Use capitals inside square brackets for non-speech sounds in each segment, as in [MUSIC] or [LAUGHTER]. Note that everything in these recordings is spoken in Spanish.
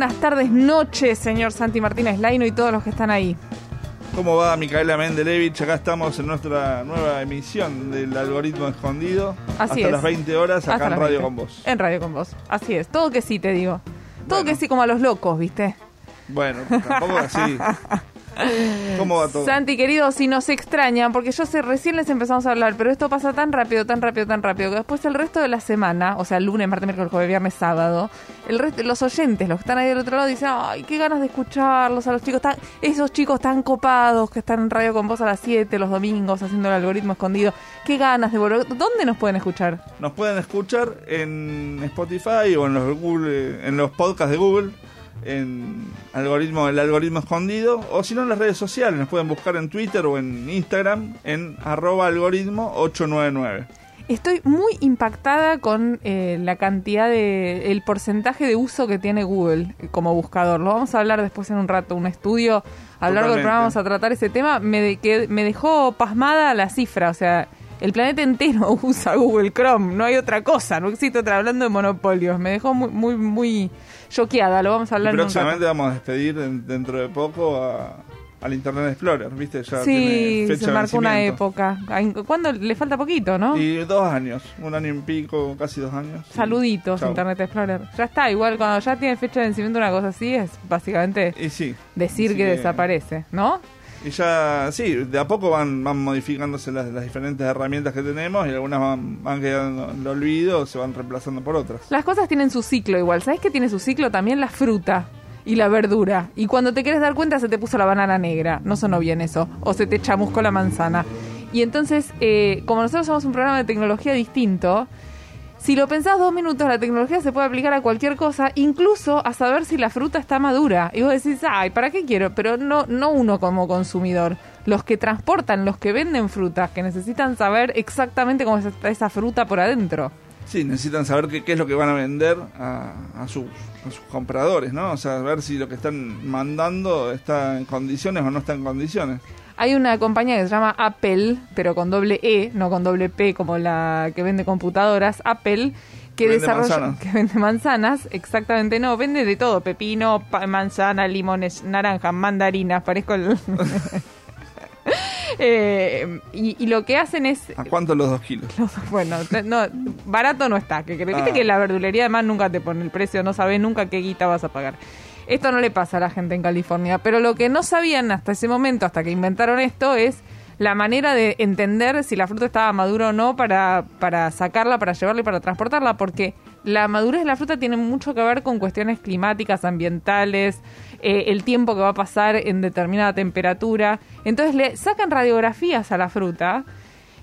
Buenas tardes, noches, señor Santi Martínez Laino y todos los que están ahí. ¿Cómo va Micaela Mendelevich? Acá estamos en nuestra nueva emisión del algoritmo escondido. Así hasta es. las 20 horas acá Hasta en Radio 20. con vos. En Radio con vos. Así es. Todo que sí, te digo. Todo Bueno. que sí, como a los locos, ¿viste? Bueno, tampoco así. [LAUGHS] [LAUGHS] ¿Cómo va todo? Santi, querido, si nos extrañan, porque yo sé, recién les empezamos a hablar, pero esto pasa tan rápido, tan rápido, tan rápido, que después el resto de la semana, o sea, lunes, martes, miércoles, jueves, viernes, sábado, el resto, los oyentes, los que están ahí del otro lado, dicen, ay, qué ganas de escucharlos a los chicos, tan, esos chicos tan copados que están en radio con vos a las 7 los domingos haciendo el algoritmo escondido, qué ganas de volver. ¿Dónde nos pueden escuchar? Nos pueden escuchar en Spotify o en los Google, en los podcasts de Google, en algoritmo, el algoritmo escondido, o si no en las redes sociales, nos pueden buscar en Twitter o en Instagram en arroba algoritmo 899. Estoy muy impactada con eh, la cantidad de, el porcentaje de uso que tiene Google como buscador. Lo vamos a hablar después en un rato, un estudio. A lo largo del programa vamos a tratar ese tema. Me, de- que, me dejó pasmada la cifra, o sea, el planeta entero [LAUGHS] usa Google Chrome, no hay otra cosa, no existe otra, hablando de monopolios. Me dejó muy, muy, muy choqueada, lo vamos a Y hablar en un próximamente vamos a despedir en- dentro de poco a- al Internet Explorer, ¿viste? Ya Sí, tiene fecha se de marcó una época. ¿Cuándo? Le falta poquito, ¿no? Y dos años, un año y pico, casi dos años. Saluditos, Chau. Internet Explorer. Ya está, igual cuando ya tiene fecha de vencimiento una cosa así, es básicamente Y sí. decir que- desaparece, ¿no? Y ya, sí, de a poco van, van modificándose las, las diferentes herramientas que tenemos y algunas van, van quedando en el olvido o se van reemplazando por otras. Las cosas tienen su ciclo igual. ¿Sabes qué tiene su ciclo? También la fruta y la verdura. Y cuando te quieres dar cuenta se te puso la banana negra. No sonó bien eso. O se te chamuscó la manzana. Y entonces, eh, como nosotros somos un programa de tecnología distinto, si lo pensás dos minutos, la tecnología se puede aplicar a cualquier cosa, incluso a saber si la fruta está madura. Y vos decís, ay, ¿para qué quiero? Pero no, no uno como consumidor. Los que transportan, los que venden frutas, que necesitan saber exactamente cómo está esa fruta por adentro. Sí, necesitan saber qué, qué es lo que van a vender a, a sus, a sus compradores, ¿no? O sea, ver si lo que están mandando está en condiciones o no está en condiciones. Hay una compañía que se llama Apple, pero con doble E, no con doble P como la que vende computadoras, Apple, que Vende desarrolla manzanas. [LAUGHS] que vende manzanas, exactamente no, vende de todo, pepino, pa- manzana, limones, naranjas, mandarinas, parezco el [LAUGHS] Eh, y, y lo que hacen es ¿A cuánto los dos kilos? bueno, no, barato no está. Que, viste Ah. que la verdulería además nunca te pone el precio, no sabes nunca qué guita vas a pagar. Esto no le pasa a la gente en California, pero lo que no sabían hasta ese momento, hasta que inventaron esto, es la manera de entender si la fruta estaba madura o no para, para sacarla, para llevarla y para transportarla, porque la madurez de la fruta tiene mucho que ver con cuestiones climáticas, ambientales, eh, el tiempo que va a pasar en determinada temperatura. Entonces le sacan radiografías a la fruta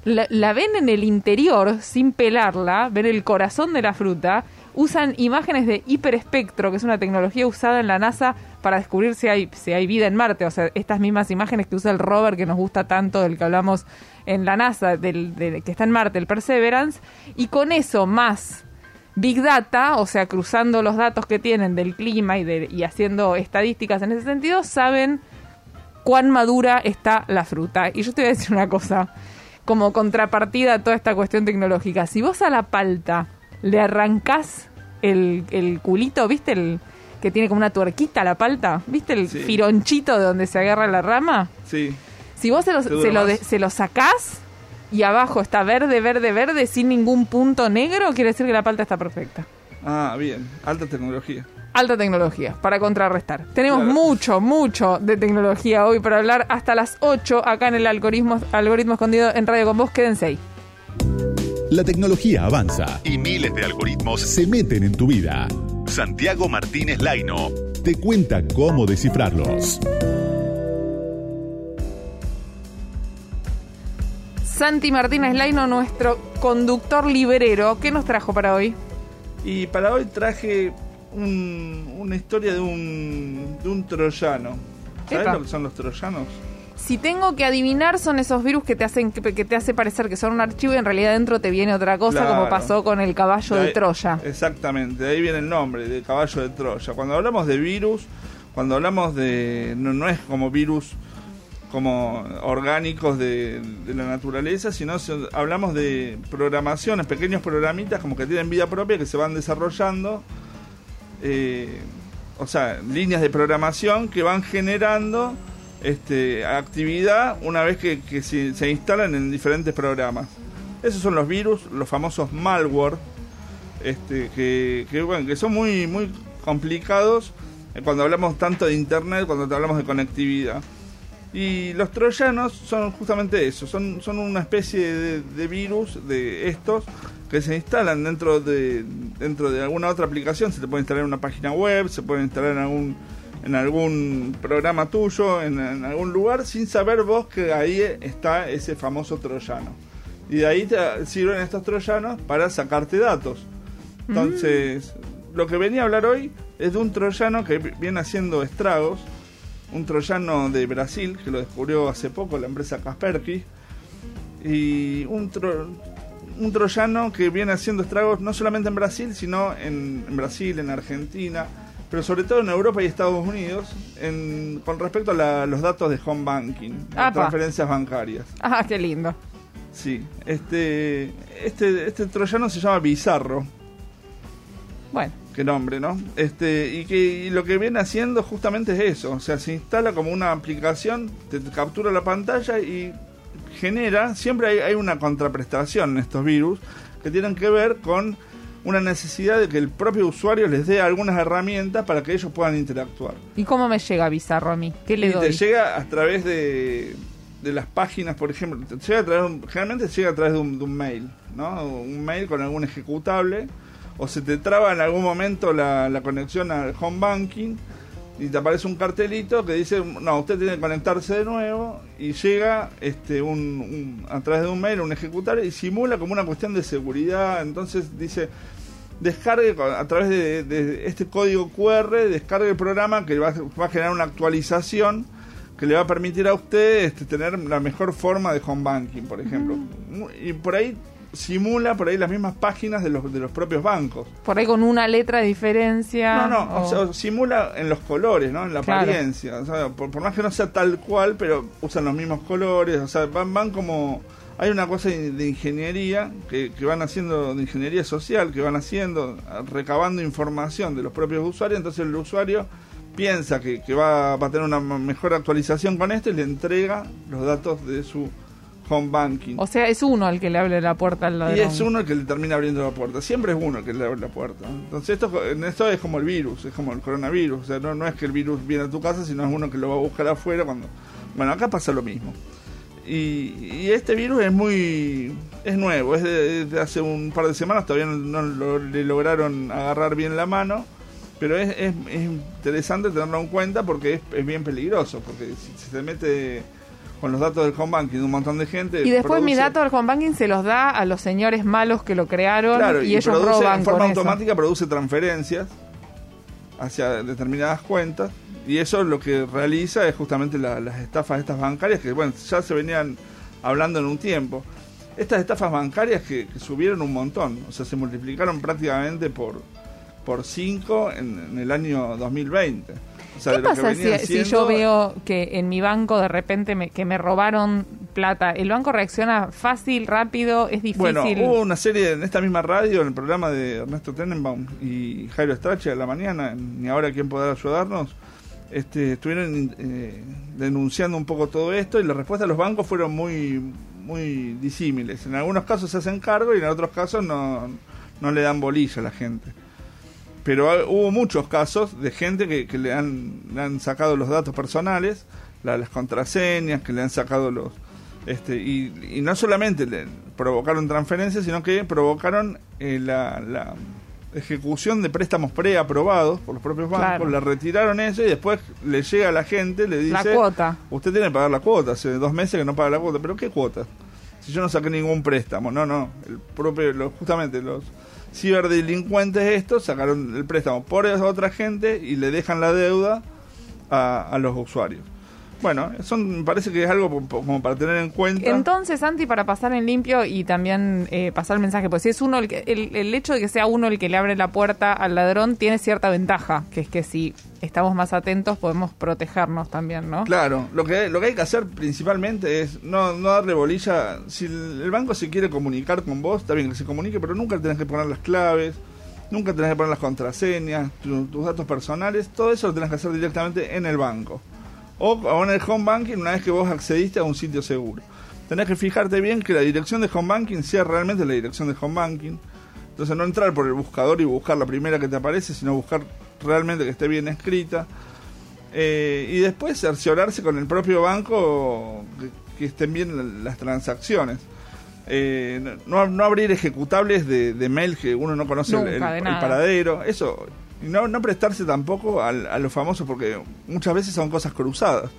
la, la ven en el interior sin pelarla, ven el corazón de la fruta, usan imágenes de hiperespectro, que es una tecnología usada en la NASA para descubrir si hay, si hay vida en Marte, o sea, estas mismas imágenes que usa el rover que nos gusta tanto, del que hablamos en la NASA, del, que está en Marte, el Perseverance, y con eso más Big Data, o sea, cruzando los datos que tienen del clima y, de, y haciendo estadísticas en ese sentido, saben cuán madura está la fruta. Y yo te voy a decir una cosa, como contrapartida a toda esta cuestión tecnológica. Si vos a la palta le arrancás el, el culito, ¿viste? El que tiene como una tuerquita la palta, ¿viste? El Sí. fironchito de donde se agarra la rama. Sí. Si vos se lo, se lo, de- se lo sacás y abajo está verde, verde, verde, sin ningún punto negro, quiere decir que la palta está perfecta. Ah, bien. Alta tecnología. Alta tecnología, para contrarrestar. Tenemos Claro. mucho, mucho de tecnología hoy para hablar hasta las 8 acá en el algoritmo, algoritmo escondido en Radio con Vos. Quédense ahí. La tecnología avanza. Y miles de algoritmos. Se meten en tu vida. Santiago Martínez Laino. Te cuenta cómo descifrarlos. Santi Martínez Laino, nuestro conductor librero. ¿Qué nos trajo para hoy? Y para hoy traje un- una historia de un, de un troyano. ¿Sabes lo que son los troyanos? Si tengo que adivinar, son esos virus que te hacen que, que te hace parecer que son un archivo y en realidad dentro te viene otra cosa, Claro. como pasó con el caballo de ahí- Troya. Exactamente, de ahí viene el nombre, de caballo de Troya. Cuando hablamos de virus, cuando hablamos de... No, no es como virus como orgánicos de, de la naturaleza, sino hablamos de programaciones, pequeños programitas como que tienen vida propia, que se van desarrollando, eh, o sea, líneas de programación que van generando este, actividad una vez que, se, instalan en diferentes programas. Esos son los virus, los famosos malware, este, que, son muy, muy complicados eh, cuando hablamos tanto de internet, cuando hablamos de conectividad. Y los troyanos son justamente eso, son, son una especie de, de virus de estos que se instalan dentro de, dentro de alguna otra aplicación, se te puede instalar en una página web, se puede instalar en algún, en algún programa tuyo, en, algún lugar, sin saber vos que ahí está ese famoso troyano. Y de ahí te sirven estos troyanos para sacarte datos. Entonces, lo que venía a hablar hoy es de un troyano que viene haciendo estragos, un troyano de Brasil que lo descubrió hace poco la empresa Kaspersky y un tro- un troyano que viene haciendo estragos no solamente en Brasil, sino en Brasil, en Argentina, pero sobre todo en Europa y Estados Unidos, en- con respecto a la- los datos de home banking, Apa. transferencias bancarias. [LAUGHS] Ah, qué lindo. Sí, este, este, este troyano se llama Bizarro, Bueno, qué nombre, ¿no? Este, y que y lo que viene haciendo justamente es eso, o sea, se instala como una aplicación, te, te captura la pantalla y genera, siempre hay, hay una contraprestación en estos virus que tienen que ver con una necesidad de que el propio usuario les dé algunas herramientas para que ellos puedan interactuar. ¿y cómo me llega Bizarro a mí? ¿Qué le y doy? te llega a través de, de las páginas, por ejemplo, te llega a través generalmente llega a través de un, de un mail, ¿no? Un mail con algún ejecutable, o se te traba en algún momento la, la conexión al home banking y te aparece un cartelito que dice, no, usted tiene que conectarse de nuevo y llega este un, un- a través de un mail un ejecutable y simula como una cuestión de seguridad, entonces dice descargue a través de, de este código QR, descargue el programa que va, a- va a generar una actualización que le va a permitir a usted este, tener la mejor forma de home banking, por ejemplo. Y por ahí simula por ahí las mismas páginas de los, de los propios bancos. Por ahí con una letra de diferencia. No, no, o sea, simula en los colores, ¿no? En la Claro. apariencia. O sea, por, por más que no sea tal cual, pero usan los mismos colores. O sea, van, van como... Hay una cosa de de ingeniería que, que van haciendo, de ingeniería social, que van haciendo, recabando información de los propios usuarios. Entonces el usuario piensa que, que va, va a tener una mejor actualización con esto y le entrega los datos de su home banking. O sea, es uno el que le abre la puerta al ladrón. Y es uno el que le termina abriendo la puerta. Siempre es uno el que le abre la puerta. Entonces esto, esto es como el virus, es como el coronavirus. O sea, no, no es que el virus viene a tu casa, sino es uno que lo va a buscar afuera cuando... Bueno, acá pasa lo mismo. Y, y este virus es muy... es nuevo, es de, de hace un par de semanas, todavía no, no lo- le lograron agarrar bien la mano. Pero es, es, es interesante tenerlo en cuenta porque es, es bien peligroso. Porque si se te mete con los datos del home banking de un montón de gente... Y después mis produce- datos del home banking se los da a los señores malos que lo crearon Claro, y, ellos produce, roban en forma con eso. automática produce transferencias hacia determinadas cuentas y eso lo que realiza es justamente la- las estafas estas bancarias que bueno ya se venían hablando en un tiempo. Estas estafas bancarias que, que subieron un montón o sea se multiplicaron prácticamente por por 5 en, en el año 2020 o sea, ¿Qué de pasa si, yo veo que en mi banco de repente me, que me robaron plata? ¿El banco reacciona fácil, rápido? ¿Es difícil? Bueno, hubo una serie en esta misma radio, en el programa de Ernesto Tenenbaum y Jairo Strache a la mañana, Ni ahora quién podrá ayudarnos, este, estuvieron eh, denunciando un poco todo esto y las respuestas de los bancos fueron muy muy disímiles. En algunos casos se hacen cargo y en otros casos no, no le dan bolilla a la gente. Pero hubo muchos casos de gente que, que le, han, le han sacado los datos personales, la- las contraseñas, que le han sacado los... Este, y, y no solamente le provocaron transferencias, sino que provocaron eh, la, la ejecución de préstamos preaprobados por los propios bancos, Claro. le retiraron eso y después le llega a la gente, le dice... La cuota. Usted tiene que pagar la cuota, hace dos meses que no paga la cuota, pero ¿qué cuota? si yo no saqué ningún préstamo. No, no, el propio, lo- justamente los ciberdelincuentes estos sacaron el préstamo por otra gente y le dejan la deuda a, a los usuarios. Bueno, me parece que es algo como para tener en cuenta. Entonces, Santi, para pasar en limpio y también eh, pasar el mensaje, pues si es uno el, que- el, el hecho de que sea uno el que le abre la puerta al ladrón tiene cierta ventaja, que es que si estamos más atentos podemos protegernos también, ¿no? Claro, lo que, lo que hay que hacer principalmente es no, no darle bolilla. Si el, el banco se quiere comunicar con vos, está bien que se comunique, pero nunca tenés que poner las claves, nunca tenés que poner las contraseñas, tu- tus datos personales, todo eso lo tenés que hacer directamente en el banco. O, en el home banking una vez que vos accediste a un sitio seguro. Tenés que fijarte bien que la dirección de home banking sea realmente la dirección de home banking. Entonces no entrar por el buscador y buscar la primera que te aparece, sino buscar realmente que esté bien escrita. Eh, y después cerciorarse con el propio banco que, que estén bien la- las transacciones. Eh, no, no abrir ejecutables de, de mail que uno no conoce el- Nunca, el, paradero. Eso. No, no prestarse tampoco al- a los famosos porque muchas veces son cosas cruzadas.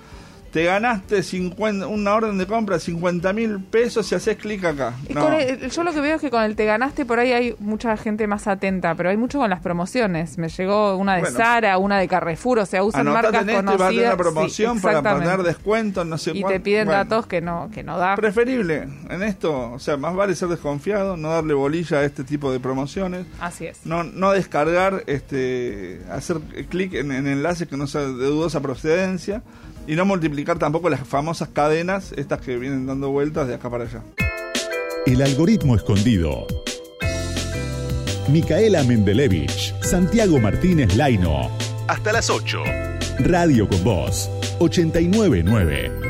Te ganaste 50, una orden de compra 50 mil pesos y haces clic acá. No. el- yo lo que veo es que con el te ganaste por ahí hay mucha gente más atenta, pero hay mucho con las promociones. Me llegó una de Bueno. Sara, una de Carrefour, o sea, usan marcas en este, a conocidas. una Sí, promoción para poner descuentos, no sé Y cuán- te piden bueno. datos que no que no da. Preferible en esto, o sea, más vale ser desconfiado, no darle bolilla a este tipo de promociones, Así es. no, no descargar, este, hacer clic en, en enlaces que no sean de dudosa procedencia y no multiplicar tampoco las famosas cadenas, estas que vienen dando vueltas de acá para allá. El algoritmo escondido. Micaela Mendelevich, Santiago Martínez Laino. Hasta las 8. Radio con Voz 899.